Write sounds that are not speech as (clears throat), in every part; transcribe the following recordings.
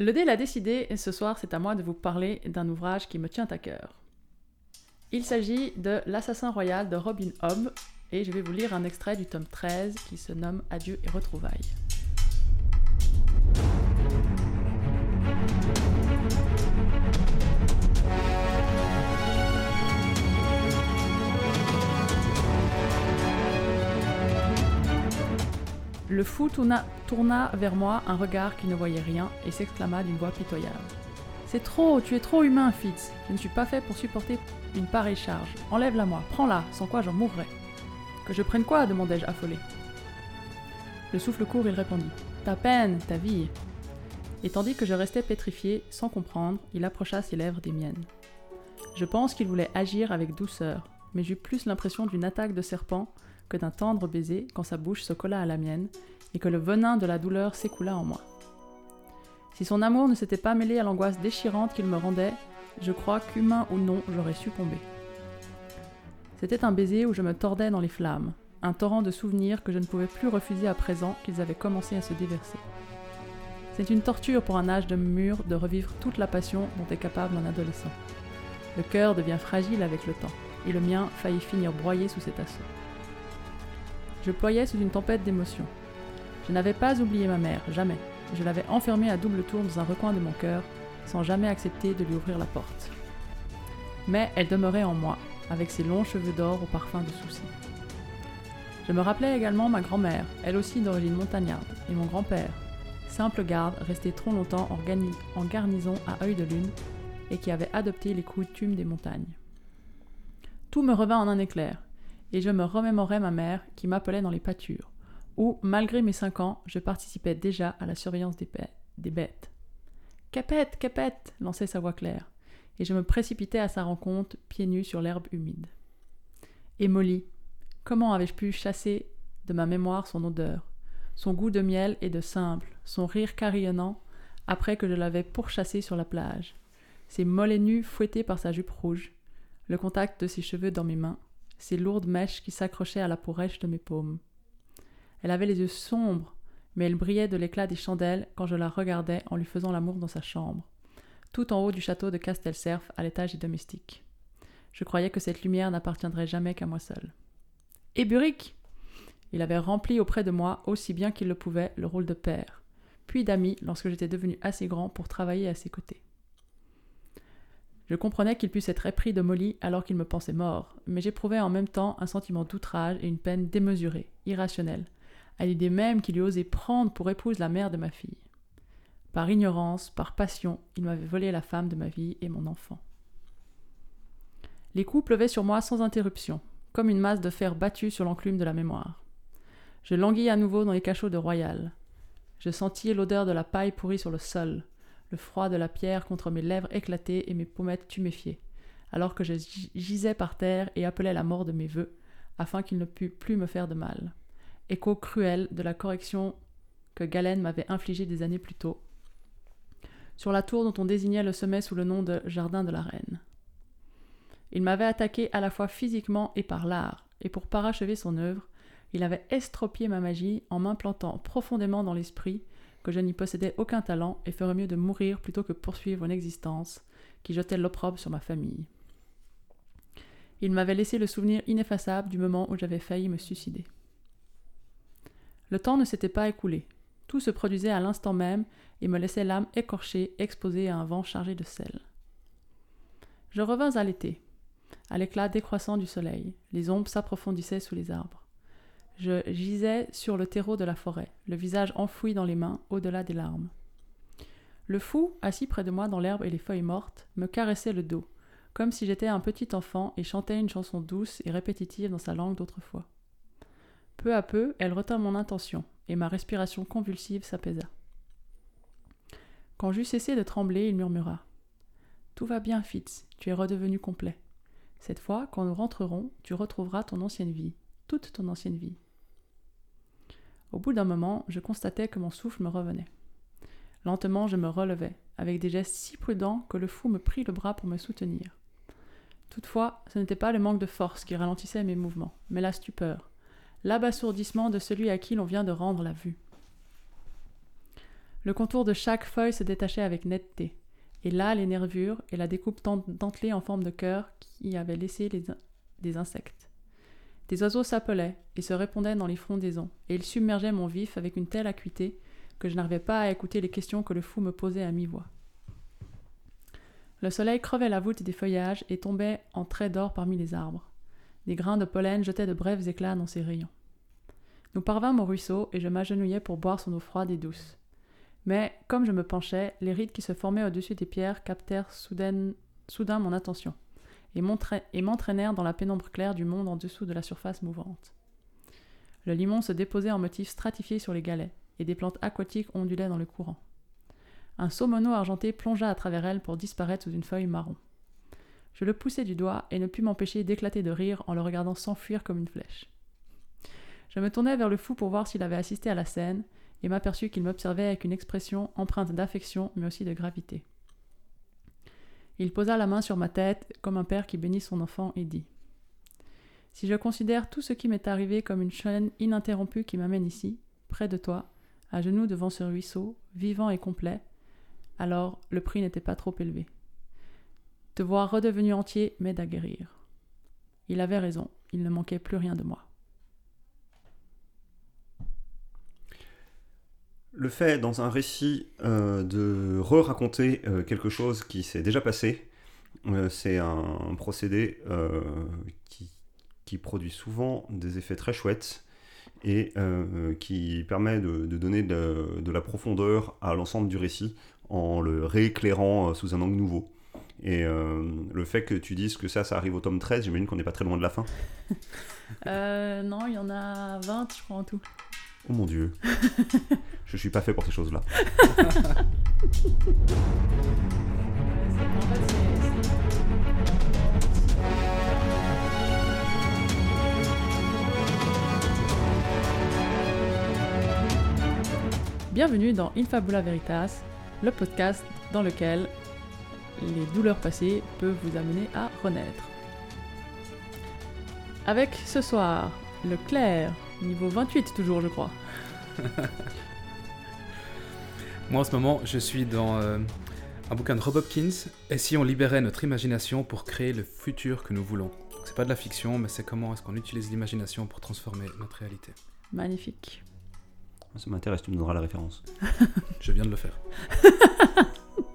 Le dé l'a décidé, et ce soir c'est à moi de vous parler d'un ouvrage qui me tient à cœur. Il s'agit de L'assassin royal de Robin Hobb, et je vais vous lire un extrait du tome 13 qui se nomme Adieu et retrouvailles. Le fou tourna, vers moi un regard qui ne voyait rien et s'exclama d'une voix pitoyable. C'est trop, tu es trop humain, Fitz. Je ne suis pas fait pour supporter une pareille charge. Enlève-la moi, prends-la, sans quoi j'en mourrai. Que je prenne quoi? demandai-je affolé. Le souffle court, il répondit. Ta peine, ta vie. Et tandis que je restais pétrifié, sans comprendre, il approcha ses lèvres des miennes. Je pense qu'il voulait agir avec douceur, mais j'eus plus l'impression d'une attaque de serpent que d'un tendre baiser quand sa bouche se colla à la mienne et que le venin de la douleur s'écoula en moi. Si son amour ne s'était pas mêlé à l'angoisse déchirante qu'il me rendait, je crois qu'humain ou non, j'aurais succombé. C'était un baiser où je me tordais dans les flammes, un torrent de souvenirs que je ne pouvais plus refuser à présent qu'ils avaient commencé à se déverser. C'est une torture pour un âge de mûr de revivre toute la passion dont est capable un adolescent. Le cœur devient fragile avec le temps, et le mien faillit finir broyé sous cet assaut. Je ployais sous une tempête d'émotions. Je n'avais pas oublié ma mère, jamais. Je l'avais enfermée à double tour dans un recoin de mon cœur, sans jamais accepter de lui ouvrir la porte. Mais elle demeurait en moi, avec ses longs cheveux d'or au parfum de soucis. Je me rappelais également ma grand-mère, elle aussi d'origine montagnarde, et mon grand-père, simple garde resté trop longtemps en, garnison à œil de lune et qui avait adopté les coutumes des montagnes. Tout me revint en un éclair, et je me remémorais ma mère qui m'appelait dans les pâtures, où, malgré mes cinq ans, je participais déjà à la surveillance des, des bêtes. Capette, capette lançait sa voix claire, et je me précipitais à sa rencontre, pieds nus sur l'herbe humide. Et Molly, comment avais-je pu chasser de ma mémoire son odeur, son goût de miel et de simple, son rire carillonnant, après que je l'avais pourchassé sur la plage, ses mollets nus fouettés par sa jupe rouge, le contact de ses cheveux dans mes mains, ses lourdes mèches qui s'accrochaient à la peau de mes paumes. Elle avait les yeux sombres, mais elle brillait de l'éclat des chandelles quand je la regardais en lui faisant l'amour dans sa chambre, tout en haut du château de Castelcerf à l'étage des domestiques. Je croyais que cette lumière n'appartiendrait jamais qu'à moi seul. Et Burick Il avait rempli auprès de moi, aussi bien qu'il le pouvait, le rôle de père, puis d'ami lorsque j'étais devenu assez grand pour travailler à ses côtés. Je comprenais qu'il puisse être épris de Molly alors qu'il me pensait mort, mais j'éprouvais en même temps un sentiment d'outrage et une peine démesurée, irrationnelle, à l'idée même qu'il eût osé prendre pour épouse la mère de ma fille. Par ignorance, par passion, il m'avait volé la femme de ma vie et mon enfant. Les coups pleuvaient sur moi sans interruption, comme une masse de fer battue sur l'enclume de la mémoire. Je languis à nouveau dans les cachots de Royal. Je sentis l'odeur de la paille pourrie sur le sol, le froid de la pierre contre mes lèvres éclatées et mes pommettes tuméfiées, alors que je gisais par terre et appelais la mort de mes voeux, afin qu'il ne pût plus me faire de mal. Écho cruel de la correction que Galen m'avait infligée des années plus tôt, sur la tour dont on désignait le sommet sous le nom de Jardin de la Reine. Il m'avait attaqué à la fois physiquement et par l'art, et pour parachever son œuvre, il avait estropié ma magie en m'implantant profondément dans l'esprit que je n'y possédais aucun talent et ferais mieux de mourir plutôt que poursuivre une existence qui jetait l'opprobre sur ma famille. Il m'avait laissé le souvenir ineffaçable du moment où j'avais failli me suicider. Le temps ne s'était pas écoulé. Tout se produisait à l'instant même et me laissait l'âme écorchée, exposée à un vent chargé de sel. Je revins à l'été. À l'éclat décroissant du soleil, les ombres s'approfondissaient sous les arbres. Je gisais sur le terreau de la forêt, le visage enfoui dans les mains, au-delà des larmes. Le fou, assis près de moi dans l'herbe et les feuilles mortes, me caressait le dos, comme si j'étais un petit enfant et chantait une chanson douce et répétitive dans sa langue d'autrefois. Peu à peu, elle retint mon intention, et ma respiration convulsive s'apaisa. Quand j'eus cessé de trembler, il murmura. Tout va bien, Fitz, tu es redevenu complet. Cette fois, quand nous rentrerons, tu retrouveras ton ancienne vie, toute ton ancienne vie. Au bout d'un moment, je constatais que mon souffle me revenait. Lentement, je me relevais, avec des gestes si prudents que le fou me prit le bras pour me soutenir. Toutefois, ce n'était pas le manque de force qui ralentissait mes mouvements, mais la stupeur, l'abasourdissement de celui à qui l'on vient de rendre la vue. Le contour de chaque feuille se détachait avec netteté. Et là, les nervures et la découpe dentelée en forme de cœur qui avaient laissé des insectes. Des oiseaux s'appelaient et se répondaient dans les frondaisons, et ils submergeaient mon vif avec une telle acuité que je n'arrivais pas à écouter les questions que le fou me posait à mi-voix. Le soleil crevait la voûte des feuillages et tombait en traits d'or parmi les arbres. Des grains de pollen jetaient de brefs éclats dans ses rayons. Nous parvînmes au ruisseau et je m'agenouillai pour boire son eau froide et douce. Mais, comme je me penchais, les rides qui se formaient au-dessus des pierres captèrent soudain mon attention et m'entraînèrent dans la pénombre claire du monde en dessous de la surface mouvante. Le limon se déposait en motifs stratifiés sur les galets, et des plantes aquatiques ondulaient dans le courant. Un saumono argenté plongea à travers elles pour disparaître sous une feuille marron. Je le poussai du doigt et ne pus m'empêcher d'éclater de rire en le regardant s'enfuir comme une flèche. Je me tournai vers le fou pour voir s'il avait assisté à la scène, et m'aperçus qu'il m'observait avec une expression empreinte d'affection mais aussi de gravité. Il posa la main sur ma tête comme un père qui bénit son enfant et dit Si je considère tout ce qui m'est arrivé comme une chaîne ininterrompue qui m'amène ici, près de toi, à genoux devant ce ruisseau, vivant et complet, alors le prix n'était pas trop élevé. Te voir redevenu entier m'aide à guérir. Il avait raison, il ne manquait plus rien de moi. Le fait dans un récit euh, de re-raconter euh, quelque chose qui s'est déjà passé, euh, c'est un, procédé qui, produit souvent des effets très chouettes et qui permet de, donner de, la profondeur à l'ensemble du récit en le rééclairant sous un angle nouveau. Et le fait que tu dises que ça, ça arrive au tome 13, j'imagine qu'on n'est pas très loin de la fin. (laughs) non, il y en a 20, je crois, en tout. Oh mon dieu. (laughs) je suis pas fait pour ces choses-là. Bienvenue dans Infabula Veritas, le podcast dans lequel les douleurs passées peuvent vous amener à renaître. Avec ce soir, le clair, Niveau 28 toujours, je crois. (laughs) Moi en ce moment, je suis dans euh, un bouquin de Rob Hopkins. Et si on libérait notre imagination pour créer le futur que nous voulons? C'est pas de la fiction, mais c'est comment est-ce qu'on utilise l'imagination pour transformer notre réalité. Magnifique. Ça m'intéresse, tu me donneras la référence. (laughs) je viens de le faire.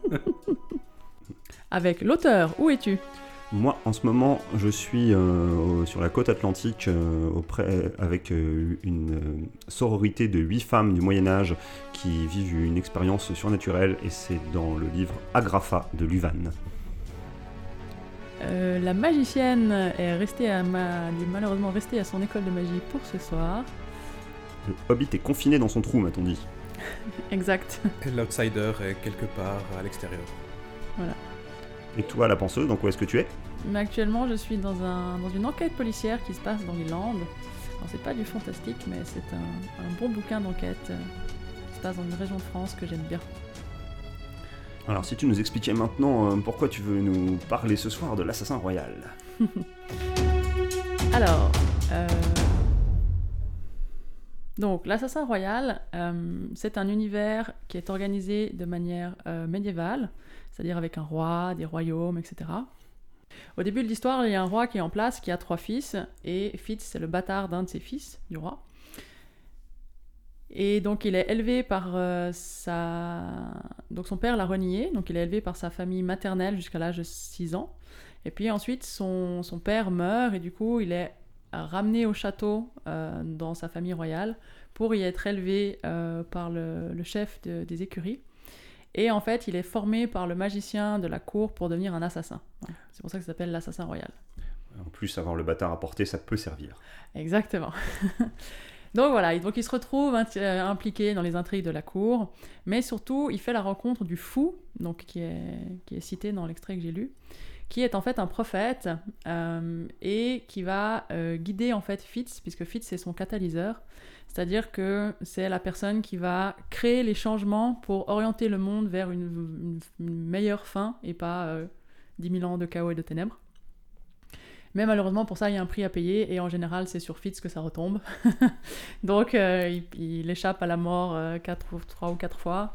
(laughs) Avec l'auteur, où es-tu? Moi, en ce moment, je suis euh, sur la côte atlantique euh, auprès, avec euh, une sororité de huit femmes du Moyen Âge qui vivent une expérience surnaturelle, et c'est dans le livre Agrafa de Luvan. la magicienne est restée à ma... est malheureusement restée à son école de magie pour ce soir. Le hobbit est confiné dans son trou, m'a-t-on dit. (laughs) exact. L'outsider est quelque part à l'extérieur. Voilà. Et toi, la penseuse, donc où est-ce que tu es? Actuellement, je suis dans, un, dans une enquête policière qui se passe dans les Landes. Alors, c'est pas du fantastique, mais c'est un, bon bouquin d'enquête euh, qui se passe dans une région de France que j'aime bien. Alors, si tu nous expliquais maintenant euh, pourquoi tu veux nous parler ce soir de l'assassin royal? (laughs) Alors, euh, donc l'assassin royal, c'est un univers qui est organisé de manière médiévale c'est-à-dire avec un roi, des royaumes, etc. Au début de l'histoire, il y a un roi qui est en place, qui a trois fils, et Fitz, c'est le bâtard d'un de ses fils, du roi. Et donc il est élevé par euh, sa... Donc son père l'a renié, donc il est élevé par sa famille maternelle jusqu'à l'âge de 6 ans. Et puis ensuite, son, son, père meurt, et du coup, il est ramené au château euh, dans sa famille royale pour y être élevé euh, par le, le chef des écuries. Et en fait, il est formé par le magicien de la cour pour devenir un assassin. C'est pour ça que ça s'appelle l'assassin royal. En plus, avoir le bâtard à porter, ça peut servir. Exactement. (laughs) donc voilà, donc il se retrouve euh, impliqué dans les intrigues de la cour, mais surtout, il fait la rencontre du fou, donc qui est, qui est cité dans l'extrait que j'ai lu, qui est en fait un prophète euh, et qui va euh, guider en fait Fitz, puisque Fitz c'est son catalyseur, c'est-à-dire que c'est la personne qui va créer les changements pour orienter le monde vers une, meilleure fin et pas euh, 10 000 ans de chaos et de ténèbres. Mais malheureusement, pour ça, il y a un prix à payer et en général, c'est sur Fitz que ça retombe. (laughs) Donc, euh, il, échappe à la mort euh, quatre, ou- trois ou quatre fois.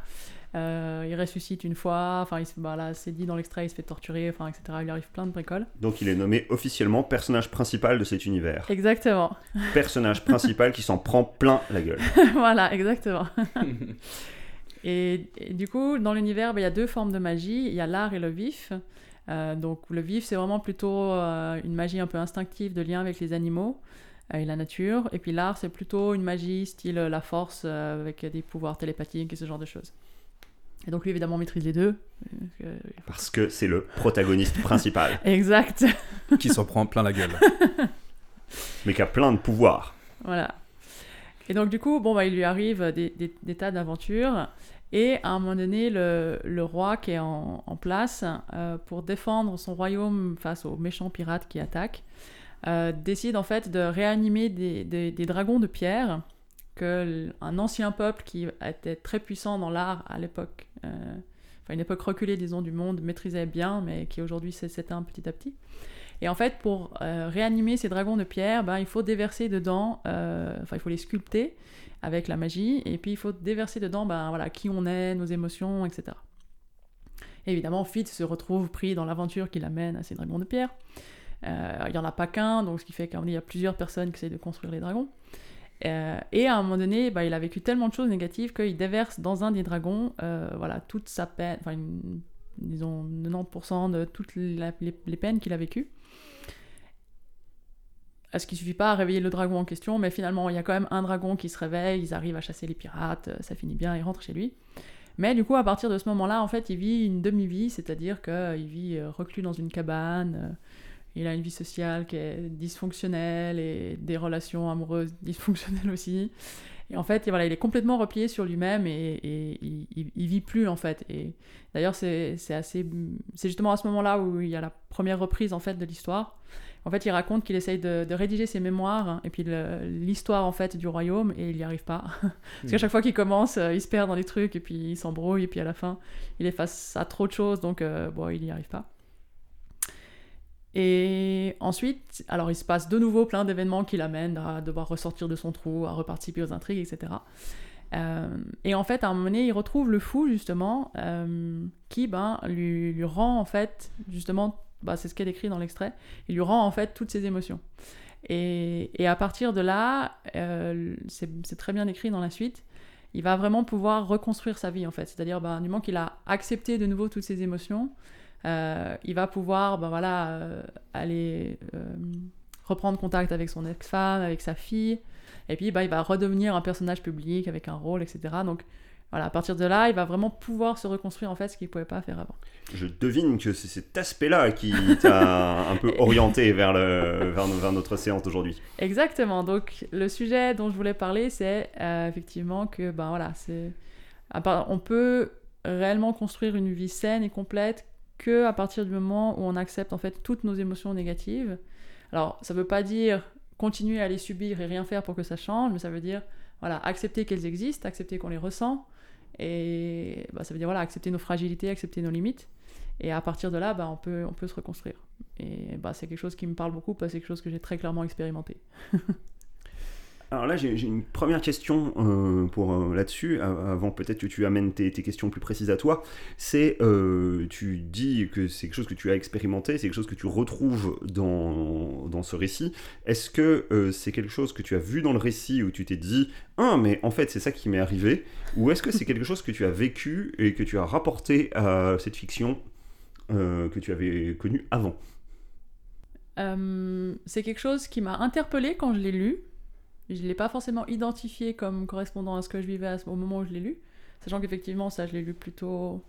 Euh, il ressuscite une fois. Enfin, il se- bah, là, c'est dit dans l'extrait, il se fait torturer, enfin, etc. Il lui arrive plein de bricoles. Donc il est nommé officiellement personnage principal de cet univers. Exactement. personnage principal qui s'en prend plein la gueule. (laughs) voilà, exactement. (laughs) et, et du coup, dans l'univers, bah, il y a deux formes de magie. Il y a l'art et le vif. Euh, donc le vif, c'est vraiment plutôt euh, une magie un peu instinctive de lien avec les animaux et la nature. Et puis l'art, c'est plutôt une magie style la force euh, avec des pouvoirs télépathiques et ce genre de choses. Et donc lui, évidemment, maîtrise les deux. Euh, Parce que c'est le protagoniste (laughs) principal, exact. qui s'en prend plein la gueule. (laughs) mais qui a plein de pouvoirs. Voilà. Et donc, du coup, bon, bah, il lui arrive des, des- des tas d'aventures. Et à un moment donné, le, le roi qui est en, en place euh, pour défendre son royaume face aux méchants pirates qui attaquent, euh, décide en fait de réanimer des, des- des dragons de pierre que un ancien peuple qui était très puissant dans l'art à l'époque, enfin une époque reculée disons du monde, maîtrisait bien, mais qui aujourd'hui s'éteint petit à petit. Et en fait, pour euh, réanimer ces dragons de pierre, ben, il faut déverser dedans, euh, enfin il faut les sculpter avec la magie, et puis il faut déverser dedans ben, voilà, qui on est, nos émotions, etc. Et évidemment, Fitz se retrouve pris dans l'aventure qui l'amène à ces dragons de pierre. Euh, il n'y en a pas qu'un, donc ce qui fait qu'il y a plusieurs personnes qui essayent de construire les dragons. Euh, et à un moment donné, bah, il a vécu tellement de choses négatives qu'il déverse dans un des dragons euh, voilà, toute sa peine, disons 90% de toutes les, peines qu'il a vécues. Est-ce qu'il suffit pas à réveiller le dragon en question, mais finalement, il y a quand même un dragon qui se réveille, ils arrivent à chasser les pirates, euh, ça finit bien, il rentre chez lui. Mais du coup, à partir de ce moment-là, en fait, il vit une demi-vie, c'est-à-dire qu'il vit reclus dans une cabane, il a une vie sociale qui est dysfonctionnelle et des relations amoureuses dysfonctionnelles aussi. Et en fait, et voilà, il est complètement replié sur lui-même et, et il, il- il vit plus en fait. Et d'ailleurs, c'est assez, c'est justement à ce moment-là où il y a la première reprise en fait de l'histoire. En fait, il raconte qu'il essaye de, de rédiger ses mémoires hein, et puis l'histoire en fait du royaume et il n'y arrive pas. (laughs) Parce qu'à chaque fois qu'il commence, euh, il se perd dans les trucs et puis il s'embrouille et puis à la fin, il est face à trop de choses donc euh, bon, il n'y arrive pas. Et ensuite, alors il se passe de nouveau plein d'événements qui l'amènent à devoir ressortir de son trou, à reparticiper aux intrigues, etc. Euh, et en fait, à un moment donné, il retrouve le fou, justement, euh, qui ben, lui, rend, en fait, justement, bah, c'est ce qui est décrit dans l'extrait, il lui rend, en fait, toutes ses émotions. Et, et à partir de là, euh, c'est très bien écrit dans la suite, il va vraiment pouvoir reconstruire sa vie, en fait. C'est-à-dire, ben, du moment qu'il a accepté de nouveau toutes ses émotions, il va pouvoir ben, voilà, euh, aller euh, reprendre contact avec son ex-femme, avec sa fille, et puis bah, il va redevenir un personnage public avec un rôle, etc. Donc voilà, à partir de là, il va vraiment pouvoir se reconstruire en fait ce qu'il ne pouvait pas faire avant. Je devine que c'est cet aspect-là qui t'a un peu orienté vers, le, vers, no- vers notre séance d'aujourd'hui. Exactement. Donc le sujet dont je voulais parler, c'est euh, effectivement que ben voilà, c'est on peut réellement construire une vie saine et complète que à partir du moment où on accepte en fait toutes nos émotions négatives. Alors ça veut pas dire continuer à les subir et rien faire pour que ça change, mais ça veut dire voilà accepter qu'elles existent, accepter qu'on les ressent et bah, ça veut dire voilà accepter nos fragilités, accepter nos limites. Et à partir de là, bah, on, peut, on peut se reconstruire. Et bah, c'est quelque chose qui me parle beaucoup parce que c'est quelque chose que j'ai très clairement expérimenté. (laughs) Alors là, j'ai une première question euh, pour euh, là-dessus, avant peut-être que tu amènes tes, questions plus précises à toi. C'est, euh, tu dis que c'est quelque chose que tu as expérimenté, c'est quelque chose que tu retrouves dans, dans ce récit. Est-ce que c'est quelque chose que tu as vu dans le récit où tu t'es dit, ah, mais en fait c'est ça qui m'est arrivé, ou est-ce que c'est quelque chose que tu as vécu et que tu as rapporté à cette fiction que tu avais connue avant? C'est quelque chose qui m'a interpellée quand je l'ai lu. Je ne l'ai pas forcément identifié comme correspondant à ce que je vivais au moment où je l'ai lu. Sachant qu'effectivement, ça, je l'ai lu plutôt.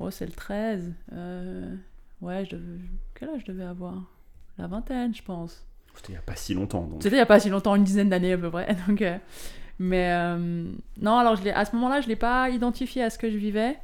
Oh, c'est le 13. Euh, Ouais, je devais... quel âge je devais avoir? La vingtaine, je pense. C'était il n'y a pas si longtemps. Donc. C'était il n'y a pas si longtemps, une dizaine d'années à peu près. (laughs) Donc, euh, Mais euh, non, alors je l'ai- à ce moment-là, je ne l'ai pas identifié à ce que je vivais.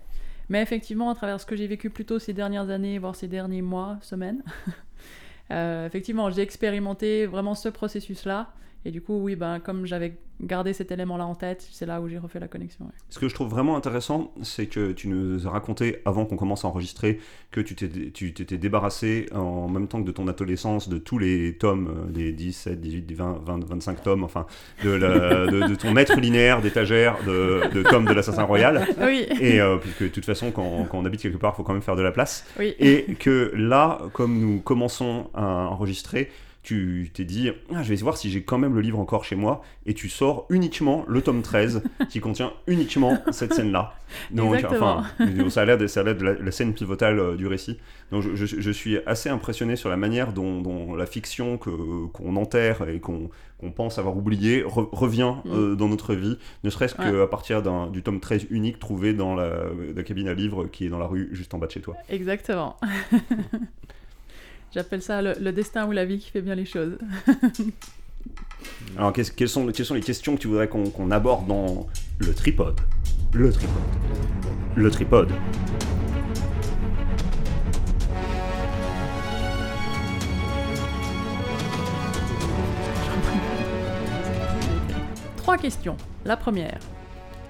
Mais effectivement, à travers ce que j'ai vécu plutôt ces dernières années, voire ces derniers mois, semaines, (laughs) euh, effectivement, j'ai expérimenté vraiment ce processus-là. Et du coup, oui, ben, comme j'avais gardé cet élément-là en tête, c'est là où j'ai refait la connexion. ouais. Ce que je trouve vraiment intéressant, c'est que tu nous as raconté avant qu'on commence à enregistrer que tu t'étais débarrassé en même temps que de ton adolescence de tous les tomes, des 17, 18, 20, 20, 25 tomes, enfin, de, la- (laughs) de, de ton maître linéaire d'étagère de, de tomes de l'Assassin Royal. (laughs) Oui, Et euh, puisque de toute façon, quand, quand on habite quelque part, il faut quand même faire de la place. oui. Et que là, comme nous commençons à enregistrer, tu t'es dit, ah, je vais voir si j'ai quand même le livre encore chez moi, et tu sors uniquement le tome 13, (laughs) qui contient uniquement cette scène-là. Donc, Exactement. enfin, ça a l'air de, ça a l'air de la, la scène pivotale euh, du récit. Donc, je, je- je suis assez impressionné sur la manière dont, dont la fiction que, qu'on enterre et qu'on, qu'on pense avoir oublié re- revient euh, dans notre vie, ne serait-ce Mm. Ouais. qu'à partir d'un, du tome 13 unique trouvé dans la, la cabine à livres qui est dans la rue juste en bas de chez toi. Exactement. (laughs) J'appelle ça le, le destin ou la vie qui fait bien les choses. (laughs) Alors, qu'est-ce- quelles, sont, quelles sont les questions que tu voudrais qu'on qu'on aborde dans le tripode? Le tripode. Le tripode. (laughs) Trois questions. La première.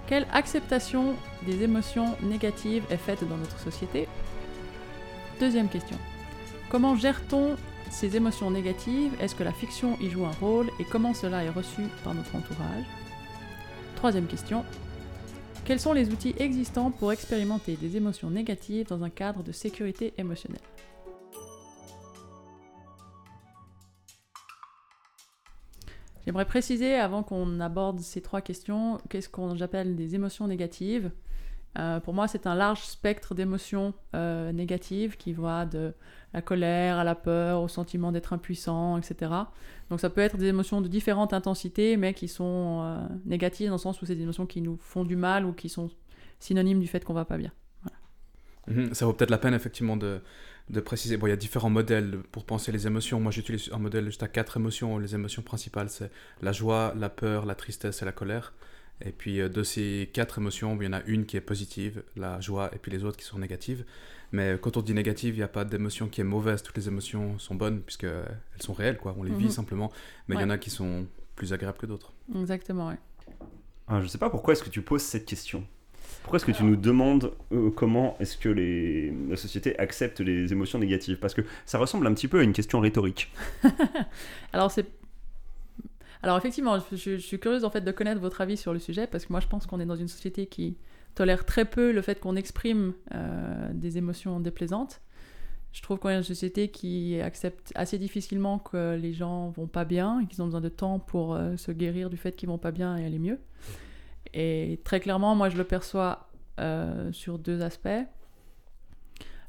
Quelle acceptation des émotions négatives est faite dans notre société? Deuxième question. Comment gère-t-on ces émotions négatives? Est-ce que la fiction y joue un rôle? Et comment cela est reçu par notre entourage? Troisième question. Quels sont les outils existants pour expérimenter des émotions négatives dans un cadre de sécurité émotionnelle? J'aimerais préciser, avant qu'on aborde ces trois questions, qu'est-ce qu'on j'appelle des émotions négatives? Euh, pour moi, c'est un large spectre d'émotions euh, négatives qui va de la colère à la peur, au sentiment d'être impuissant, etc. Donc ça peut être des émotions de différentes intensités, mais qui sont euh, négatives dans le sens où c'est des émotions qui nous font du mal ou qui sont synonymes du fait qu'on va pas bien. Mhm, Ça vaut peut-être la peine effectivement de, préciser. Bon, il y a différents modèles pour penser les émotions. Moi, j'utilise un modèle juste à quatre émotions. Les émotions principales, c'est la joie, la peur, la tristesse et la colère. Et puis euh, de ces quatre émotions, il y en a une qui est positive, la joie, et puis les autres qui sont négatives. Mais quand on dit négative, il n'y a pas d'émotion qui est mauvaise. Toutes les émotions sont bonnes puisqu'elles sont réelles, quoi. On les vit Mhm. simplement. Mais il y en a qui sont plus agréables que d'autres. Exactement, ouais. Ah, je sais pas pourquoi est-ce que tu poses cette question? Pourquoi est-ce que tu nous demandes euh, comment est-ce que les, la société accepte les émotions négatives? Parce que ça ressemble un petit peu à une question rhétorique. (laughs) Alors c'est alors effectivement, je, suis curieuse en fait de connaître votre avis sur le sujet parce que moi je pense qu'on est dans une société qui tolère très peu le fait qu'on exprime euh, des émotions déplaisantes. Je trouve qu'on est une société qui accepte assez difficilement que les gens vont pas bien et qu'ils ont besoin de temps pour euh, se guérir du fait qu'ils vont pas bien et aller mieux. Et très clairement, moi je le perçois euh, sur deux aspects.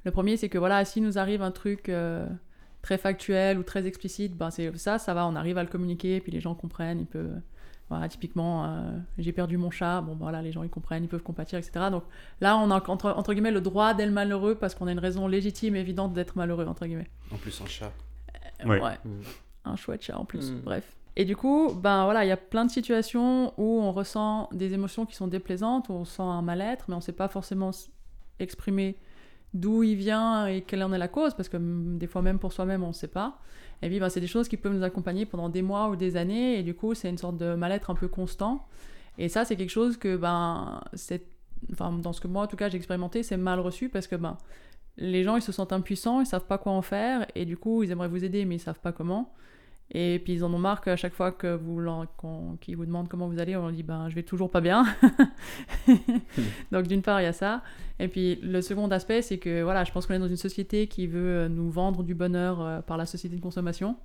Le premier, c'est que voilà, s'il nous arrive un truc très factuel ou très explicite, ben c'est ça, ça va, on arrive à le communiquer, puis les gens comprennent, ils peuvent. Voilà, typiquement, euh, j'ai perdu mon chat, bon voilà, les gens ils comprennent, ils peuvent compatir, etc. Donc là, on a entre, entre guillemets le droit d'être malheureux parce qu'on a une raison légitime et évidente d'être malheureux, entre guillemets. En plus, un chat. Ouais. Mm. Un chouette chat en plus, Mm. bref. Et du coup, ben voilà, il y a plein de situations où on ressent des émotions qui sont déplaisantes, où on sent un mal-être, mais on sait pas forcément exprimer d'où il vient et quelle en est la cause, parce que des fois même pour soi-même, on ne sait pas. Et puis, ben, c'est des choses qui peuvent nous accompagner pendant des mois ou des années, et du coup, c'est une sorte de mal-être un peu constant. Et ça, c'est quelque chose que, ben, enfin, dans ce que moi, en tout cas, j'ai expérimenté, c'est mal reçu, parce que, ben, les gens, ils se sentent impuissants, ils savent pas quoi en faire, et du coup, ils aimeraient vous aider, mais ils savent pas comment. Et puis ils en ont marre qu'à chaque fois que vous qu'ils vous demandent comment vous allez, on leur dit ben je vais toujours pas bien. (laughs) Donc d'une part il y a ça. Et puis le second aspect c'est que voilà, je pense qu'on est dans une société qui veut euh, nous vendre du bonheur euh, par la société de consommation.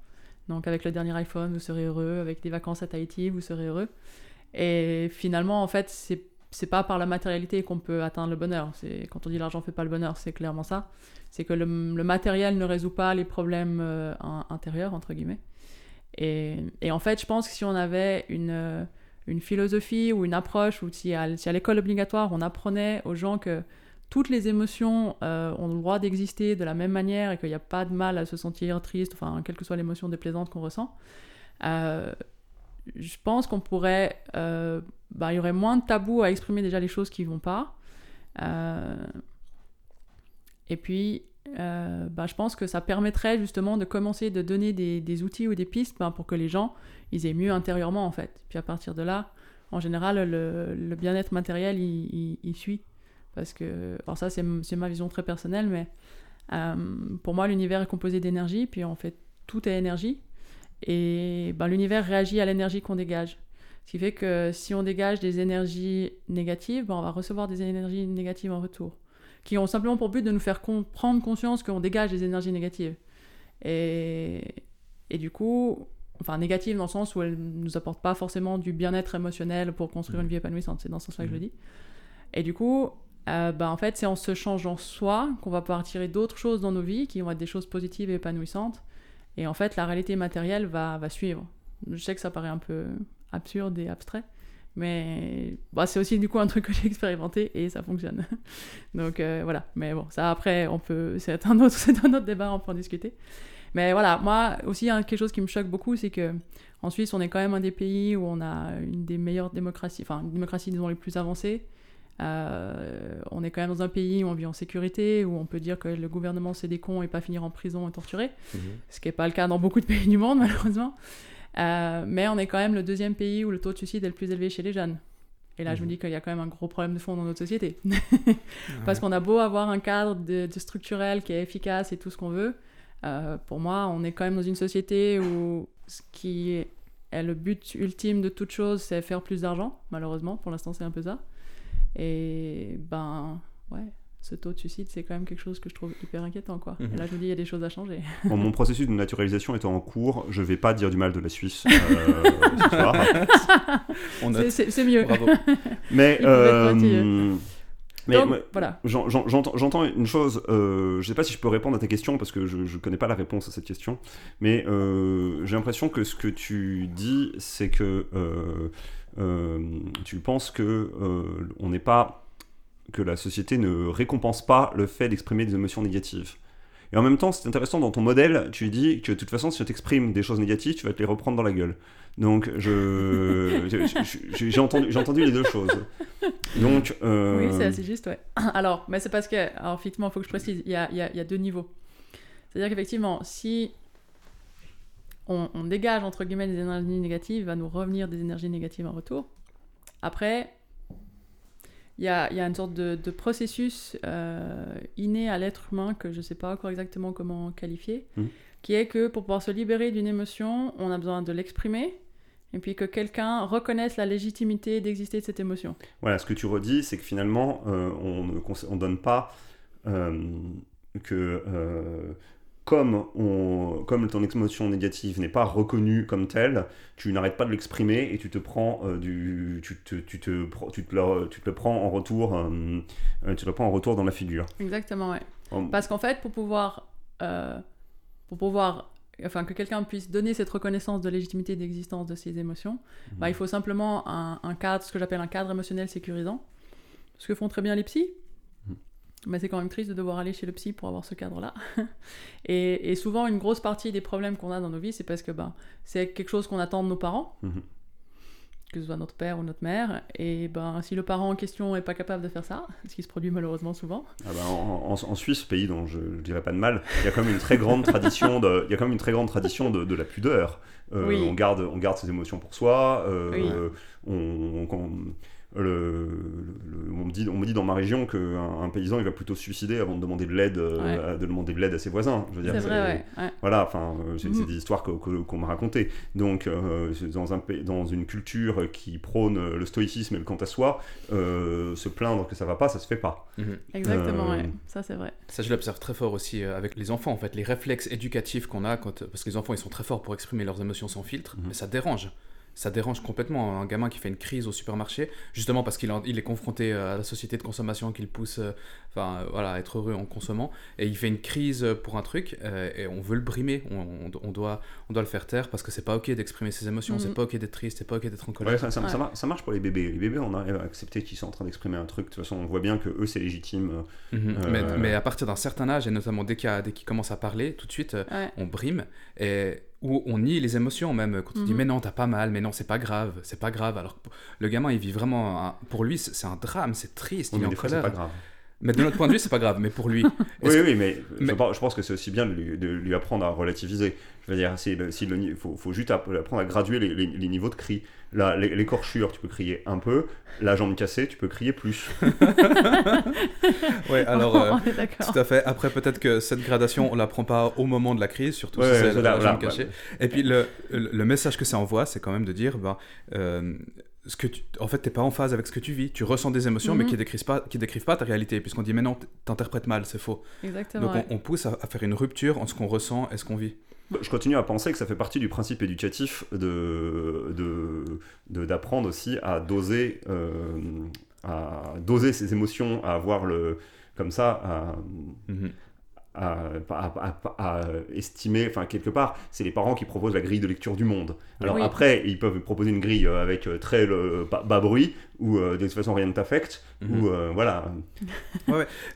Donc avec le dernier iPhone vous serez heureux, avec des vacances à Tahiti vous serez heureux. Et finalement en fait c'est c'est pas par la matérialité qu'on peut atteindre le bonheur. C'est quand on dit l'argent fait pas le bonheur, c'est clairement ça. C'est que le, le matériel ne résout pas les problèmes euh, in- intérieurs entre guillemets. Et, en fait, je pense que si on avait une, euh, philosophie ou une approche, ou si à, si l'école obligatoire, on apprenait aux gens que toutes les émotions euh, ont le droit d'exister de la même manière et qu'il n'y a pas de mal à se sentir triste, enfin, quelle que soit l'émotion déplaisante qu'on ressent, euh, je pense qu'on pourrait... bah, il y aurait moins de tabous à exprimer déjà les choses qui vont pas. Et puis, euh, bah, je pense que ça permettrait justement de commencer de donner des, outils ou des pistes ben, pour que les gens ils aient mieux intérieurement en fait. Puis à partir de là, en général, le, bien-être matériel il, suit. Parce que, alors ça c'est ma vision très personnelle, mais euh, pour moi l'univers est composé d'énergie, puis en fait tout est énergie. Et ben, l'univers réagit à l'énergie qu'on dégage. Ce qui fait que si on dégage des énergies négatives, ben, on va recevoir des énergies négatives en retour qui ont simplement pour but de nous faire prendre conscience qu'on dégage des énergies négatives. Et, et du coup, enfin négatives dans le sens où elles ne nous apportent pas forcément du bien-être émotionnel pour construire une vie épanouissante, c'est dans ce sens-là que je le dis. Et du coup, euh, bah, en fait, c'est en se changeant soi qu'on va pouvoir tirer d'autres choses dans nos vies qui vont être des choses positives et épanouissantes. Et en fait, la réalité matérielle va, va suivre. Je sais que ça paraît un peu absurde et abstrait, mais bah, c'est aussi du coup un truc que j'ai expérimenté et ça fonctionne. (laughs) Donc euh, voilà, mais bon, ça après, on peut, c'est un autre, (laughs) un autre débat, on peut en discuter. Mais voilà, moi aussi, hein, quelque chose qui me choque beaucoup, c'est que en Suisse, on est quand même un des pays où on a une des meilleures démocraties, enfin, une démocratie, disons, les plus avancées. Euh, on est quand même dans un pays où on vit en sécurité, où on peut dire que le gouvernement c'est des cons et pas finir en prison et torturé, Mhm. ce qui n'est pas le cas dans beaucoup de (laughs) pays du monde, malheureusement. Euh, mais on est quand même le deuxième pays où le taux de suicide est le plus élevé chez les jeunes. Et là, je me Mhm. dis qu'il y a quand même un gros problème de fond dans notre société. (laughs) Parce qu'on a beau avoir un cadre de, de structurel qui est efficace et tout ce qu'on veut, euh, pour moi, on est quand même dans une société où ce qui est, est le but ultime de toute chose, c'est faire plus d'argent. Malheureusement, pour l'instant, c'est un peu ça. Et ben, ouais, ce taux de suicide, c'est quand même quelque chose que je trouve hyper inquiétant, quoi. Mhm. Et là, je me dis, il y a des choses à changer. (laughs) Bon, mon processus de naturalisation étant en cours, je vais pas dire du mal de la Suisse euh. (laughs) C'est- mieux. Bravo. (laughs) Mais, euh, mais Donc, moi, voilà. j'en- j'en- j'entends j'entends une chose, euh, je sais pas si je peux répondre à ta question parce que je, je connais pas la réponse à cette question, mais euh, j'ai l'impression que ce que tu dis, c'est que euh, euh, tu penses que euh, on n'est pas que la société ne récompense pas le fait d'exprimer des émotions négatives. Et en même temps, c'est intéressant dans ton modèle, tu dis que de toute façon, si tu exprimes des choses négatives, tu vas te les reprendre dans la gueule. Donc, je, (laughs) j'ai entendu, les deux choses. Donc, euh, Oui, c'est assez juste, ouais. (clears throat) Alors, mais c'est parce que, alors, effectivement, il faut que je précise, il y a, il y a- il y a deux niveaux. C'est-à-dire qu'effectivement, si on, on dégage, entre guillemets, des énergies négatives, il va nous revenir des énergies négatives en retour. Après, il y a, il y a une sorte de, de processus euh, inné à l'être humain que je ne sais pas encore exactement comment qualifier, Mhm. qui est que pour pouvoir se libérer d'une émotion, on a besoin de l'exprimer, et puis que quelqu'un reconnaisse la légitimité d'exister de cette émotion. Voilà, ce que tu redis, c'est que finalement, euh, on ne on donne pas euh, que comme, on, comme ton émotion négative n'est pas reconnue comme telle, tu n'arrêtes pas de l'exprimer et tu te prends euh, du, tu te, tu te, tu te le, tu te le prends en retour, euh, euh, tu te le prends en retour dans la figure. Exactement, ouais. Parce qu'en fait, pour pouvoir, euh, pour pouvoir, enfin que quelqu'un puisse donner cette reconnaissance de légitimité d'existence de ses émotions, bah, il faut simplement un, un cadre, ce que j'appelle un cadre émotionnel sécurisant. Ce que font très bien les psys. Mais c'est quand même triste de devoir aller chez le psy pour avoir ce cadre-là. (laughs) et, et souvent, une grosse partie des problèmes qu'on a dans nos vies, c'est parce que ben, c'est quelque chose qu'on attend de nos parents, Mhm. que ce soit notre père ou notre mère. Et ben, si le parent en question n'est pas capable de faire ça, (laughs) ce qui se produit malheureusement souvent, Ah bah, en, en- en Suisse, pays dont je ne dirais pas de mal, il y a quand même une très grande tradition de, il y a quand même une très grande tradition de, de la pudeur. Euh, Oui. on, garde, on garde ses émotions pour soi. euh, Oui. on, on- le- le- on, me dit, on me dit dans ma région qu'un un paysan il va plutôt se suicider avant de demander de l'aide euh, Ouais. à- de demander de l'aide à ses voisins. Je veux dire, c'est vrai, ouais. ouais. Voilà, enfin, euh, c'est c'est Mhm. des histoires que- que- qu'on m'a racontées. Donc, euh, dans, un, pays- dans une culture qui prône le stoïcisme et le quant à soi, euh, se plaindre que ça va pas, ça se fait pas. Mhm. Exactement, Euh, ouais. Ça, c'est vrai. Ça, je l'observe très fort aussi avec les enfants, en fait, les réflexes éducatifs qu'on a, quand, parce que les enfants, ils sont très forts pour exprimer leurs émotions sans filtre, Mhm. mais ça dérange. Ça dérange complètement un gamin qui fait une crise au supermarché, justement parce qu'il il est confronté euh, à la société de consommation qui le pousse euh, enfin, euh, voilà, à être heureux en consommant, et il fait une crise pour un truc, euh, et on veut le brimer, on, on- on doit, on doit le faire taire, parce que c'est pas ok d'exprimer ses émotions, Mhm. c'est pas ok d'être triste, c'est pas ok d'être en colère. Ouais, ça, ça- Ouais. ça mar- ça marche pour les bébés. Les bébés, on arrive à accepter qu'ils sont en train d'exprimer un truc. De toute façon, on voit bien que eux, c'est légitime. Mhm. Euh, mais, mais à partir d'un certain âge, et notamment dès qu'il y a- dès qu'il commence à parler, tout de suite, Ouais. on brime et ou on nie les émotions même quand on dit Mhm. mais non t'as pas mal mais non c'est pas grave c'est pas grave alors que le gamin il vit vraiment un- pour lui c'est un drame c'est triste Oui, il mais est en colère grave. Mais de notre point de vue, c'est pas grave, mais pour lui. Oui, oui, mais, Je, mais- pense, je pense que c'est aussi bien de lui, de lui apprendre à relativiser. Je veux dire, il faut, faut juste app- apprendre à graduer les, les- les niveaux de cri. L'écorchure, tu peux crier un peu. La jambe cassée, tu peux crier plus. (laughs) (laughs) Ouais, alors. euh, on est d'accord. Tout à fait. Après, peut-être que cette gradation, on la prend pas au moment de la crise, surtout Ouais, si c'est c'est la là, jambe là, cachée. Et puis, le, le le message que ça envoie, c'est quand même de dire, ben, euh, ce que tu, en fait, t'es pas en phase avec ce que tu vis. Tu ressens des émotions, mais Mhm. qui décrivent pas, qui décrivent pas ta réalité, puisqu'on dit, mais non, t'interprètes mal, c'est faux. Exactement. Donc, ouais. on, on pousse à, à faire une rupture entre ce qu'on ressent et ce qu'on vit. Je continue à penser que ça fait partie du principe éducatif de, de, de- d'apprendre aussi à doser, euh, à doser ses émotions, à avoir le. Comme ça, à, Mhm. À, à- à- à estimer, enfin quelque part, c'est les parents qui proposent la grille de lecture du monde. Alors Oui. après, ils peuvent proposer une grille euh, avec euh, très le, bas, bas bruit, où euh, de toute façon rien ne t'affecte, Mhm. ou euh, voilà.